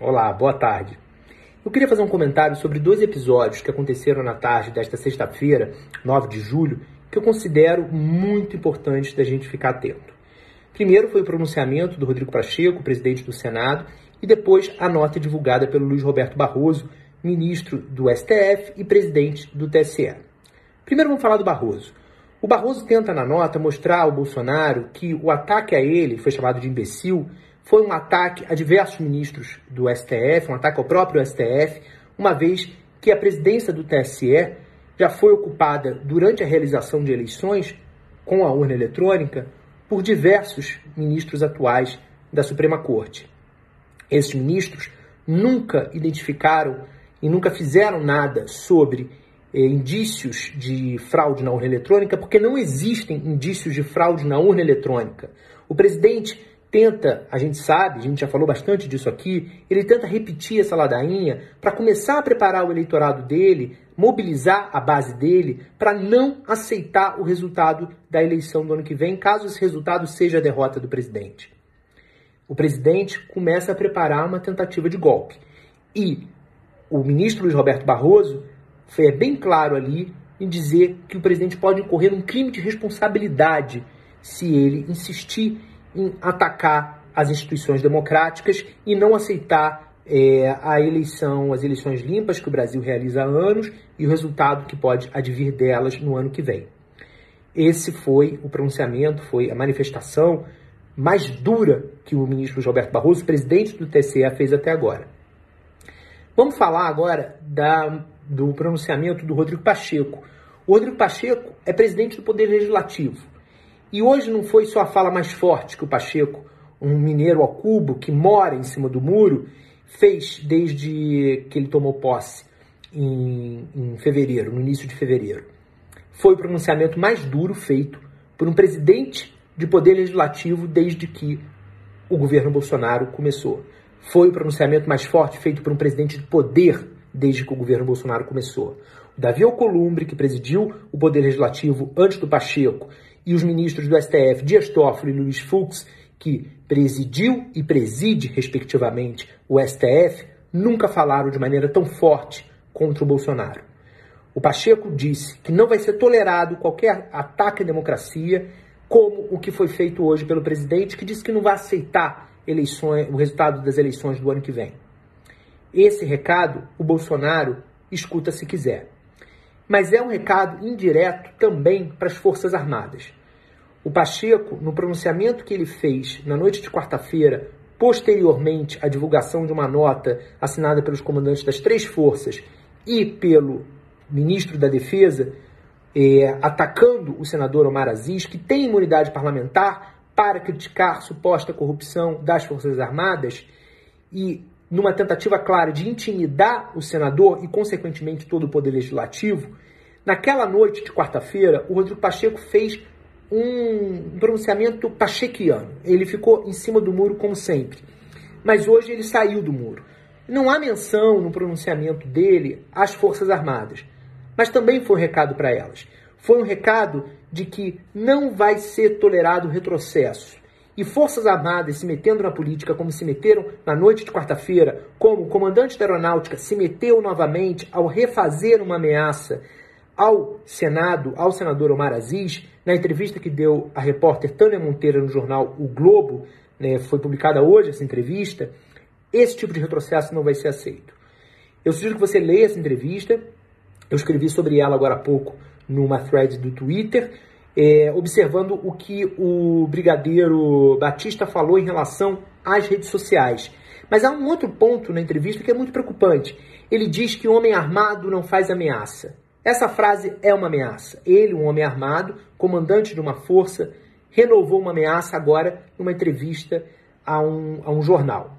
Olá, boa tarde. Eu queria fazer um comentário sobre dois episódios que aconteceram na tarde desta sexta-feira, 9 de julho, que eu considero muito importantes da gente ficar atento. Primeiro foi o pronunciamento do Rodrigo Pacheco, presidente do Senado, e depois a nota divulgada pelo Luiz Roberto Barroso, ministro do STF e presidente do TSE. Primeiro vamos falar do Barroso. O Barroso tenta na nota mostrar ao Bolsonaro que o ataque a ele, foi chamado de imbecil, foi um ataque a diversos ministros do STF, um ataque ao próprio STF, uma vez que a presidência do TSE já foi ocupada durante a realização de eleições com a urna eletrônica por diversos ministros atuais da Suprema Corte. Esses ministros nunca identificaram e nunca fizeram nada sobre eh, indícios de fraude na urna eletrônica, porque não existem indícios de fraude na urna eletrônica. O presidente tenta, a gente sabe, a gente já falou bastante disso aqui, ele tenta repetir essa ladainha para começar a preparar o eleitorado dele, mobilizar a base dele para não aceitar o resultado da eleição do ano que vem, caso esse resultado seja a derrota do presidente. O presidente começa a preparar uma tentativa de golpe. E o ministro Luiz Roberto Barroso foi bem claro ali em dizer que o presidente pode incorrer num crime de responsabilidade se ele insistir em atacar as instituições democráticas e não aceitar é, a eleição, as eleições limpas que o Brasil realiza há anos e o resultado que pode advir delas no ano que vem. Esse foi o pronunciamento, foi a manifestação mais dura que o ministro Roberto Barroso, presidente do TCE, fez até agora. Vamos falar agora da, do pronunciamento do Rodrigo Pacheco. O Rodrigo Pacheco é presidente do Poder Legislativo. E hoje não foi só a fala mais forte que o Pacheco, um mineiro ao cubo que mora em cima do muro, fez desde que ele tomou posse em, em fevereiro, no início de fevereiro. Foi o pronunciamento mais duro feito por um presidente de poder legislativo desde que o governo Bolsonaro começou. Foi o pronunciamento mais forte feito por um presidente de poder desde que o governo Bolsonaro começou. O Davi Alcolumbre, que presidiu o poder legislativo antes do Pacheco e os ministros do STF, Dias Toffoli e Luiz Fux, que presidiu e preside, respectivamente, o STF, nunca falaram de maneira tão forte contra o Bolsonaro. O Pacheco disse que não vai ser tolerado qualquer ataque à democracia, como o que foi feito hoje pelo presidente, que disse que não vai aceitar eleições, o resultado das eleições do ano que vem. Esse recado o Bolsonaro escuta se quiser mas é um recado indireto também para as Forças Armadas. O Pacheco, no pronunciamento que ele fez na noite de quarta-feira, posteriormente à divulgação de uma nota assinada pelos comandantes das três forças e pelo ministro da Defesa, é, atacando o senador Omar Aziz, que tem imunidade parlamentar para criticar suposta corrupção das Forças Armadas, e numa tentativa clara de intimidar o senador e, consequentemente, todo o poder legislativo, naquela noite de quarta-feira, o Rodrigo Pacheco fez um pronunciamento pachequiano. Ele ficou em cima do muro, como sempre. Mas hoje ele saiu do muro. Não há menção no pronunciamento dele às Forças Armadas, mas também foi um recado para elas. Foi um recado de que não vai ser tolerado retrocesso e Forças Armadas se metendo na política como se meteram na noite de quarta-feira, como o comandante da aeronáutica se meteu novamente ao refazer uma ameaça ao Senado, ao senador Omar Aziz, na entrevista que deu a repórter Tânia Monteira no jornal O Globo, né, foi publicada hoje essa entrevista, esse tipo de retrocesso não vai ser aceito. Eu sugiro que você leia essa entrevista, eu escrevi sobre ela agora há pouco numa thread do Twitter, é, observando o que o brigadeiro Batista falou em relação às redes sociais. Mas há um outro ponto na entrevista que é muito preocupante. Ele diz que homem armado não faz ameaça. Essa frase é uma ameaça. Ele, um homem armado, comandante de uma força, renovou uma ameaça agora numa entrevista a um, a um jornal.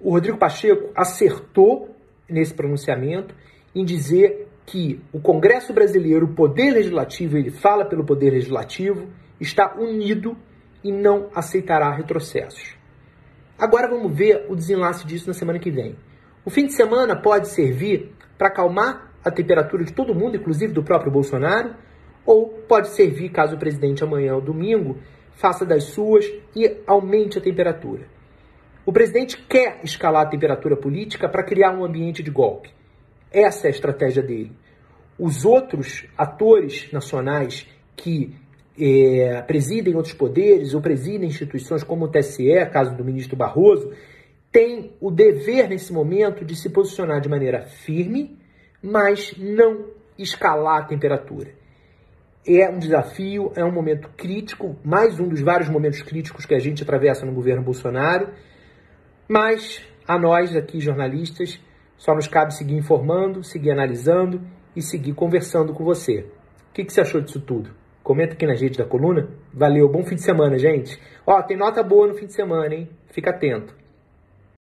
O Rodrigo Pacheco acertou nesse pronunciamento em dizer que o Congresso brasileiro, o Poder Legislativo, ele fala pelo Poder Legislativo, está unido e não aceitará retrocessos. Agora vamos ver o desenlace disso na semana que vem. O fim de semana pode servir para acalmar a temperatura de todo mundo, inclusive do próprio Bolsonaro, ou pode servir caso o presidente amanhã ou domingo faça das suas e aumente a temperatura. O presidente quer escalar a temperatura política para criar um ambiente de golpe. Essa é a estratégia dele. Os outros atores nacionais que é, presidem outros poderes ou presidem instituições como o TSE, caso do ministro Barroso, têm o dever nesse momento de se posicionar de maneira firme, mas não escalar a temperatura. É um desafio, é um momento crítico, mais um dos vários momentos críticos que a gente atravessa no governo Bolsonaro, mas a nós aqui, jornalistas, só nos cabe seguir informando, seguir analisando e seguir conversando com você. O que, que você achou disso tudo? Comenta aqui na rede da coluna. Valeu, bom fim de semana, gente. Ó, tem nota boa no fim de semana, hein? Fica atento.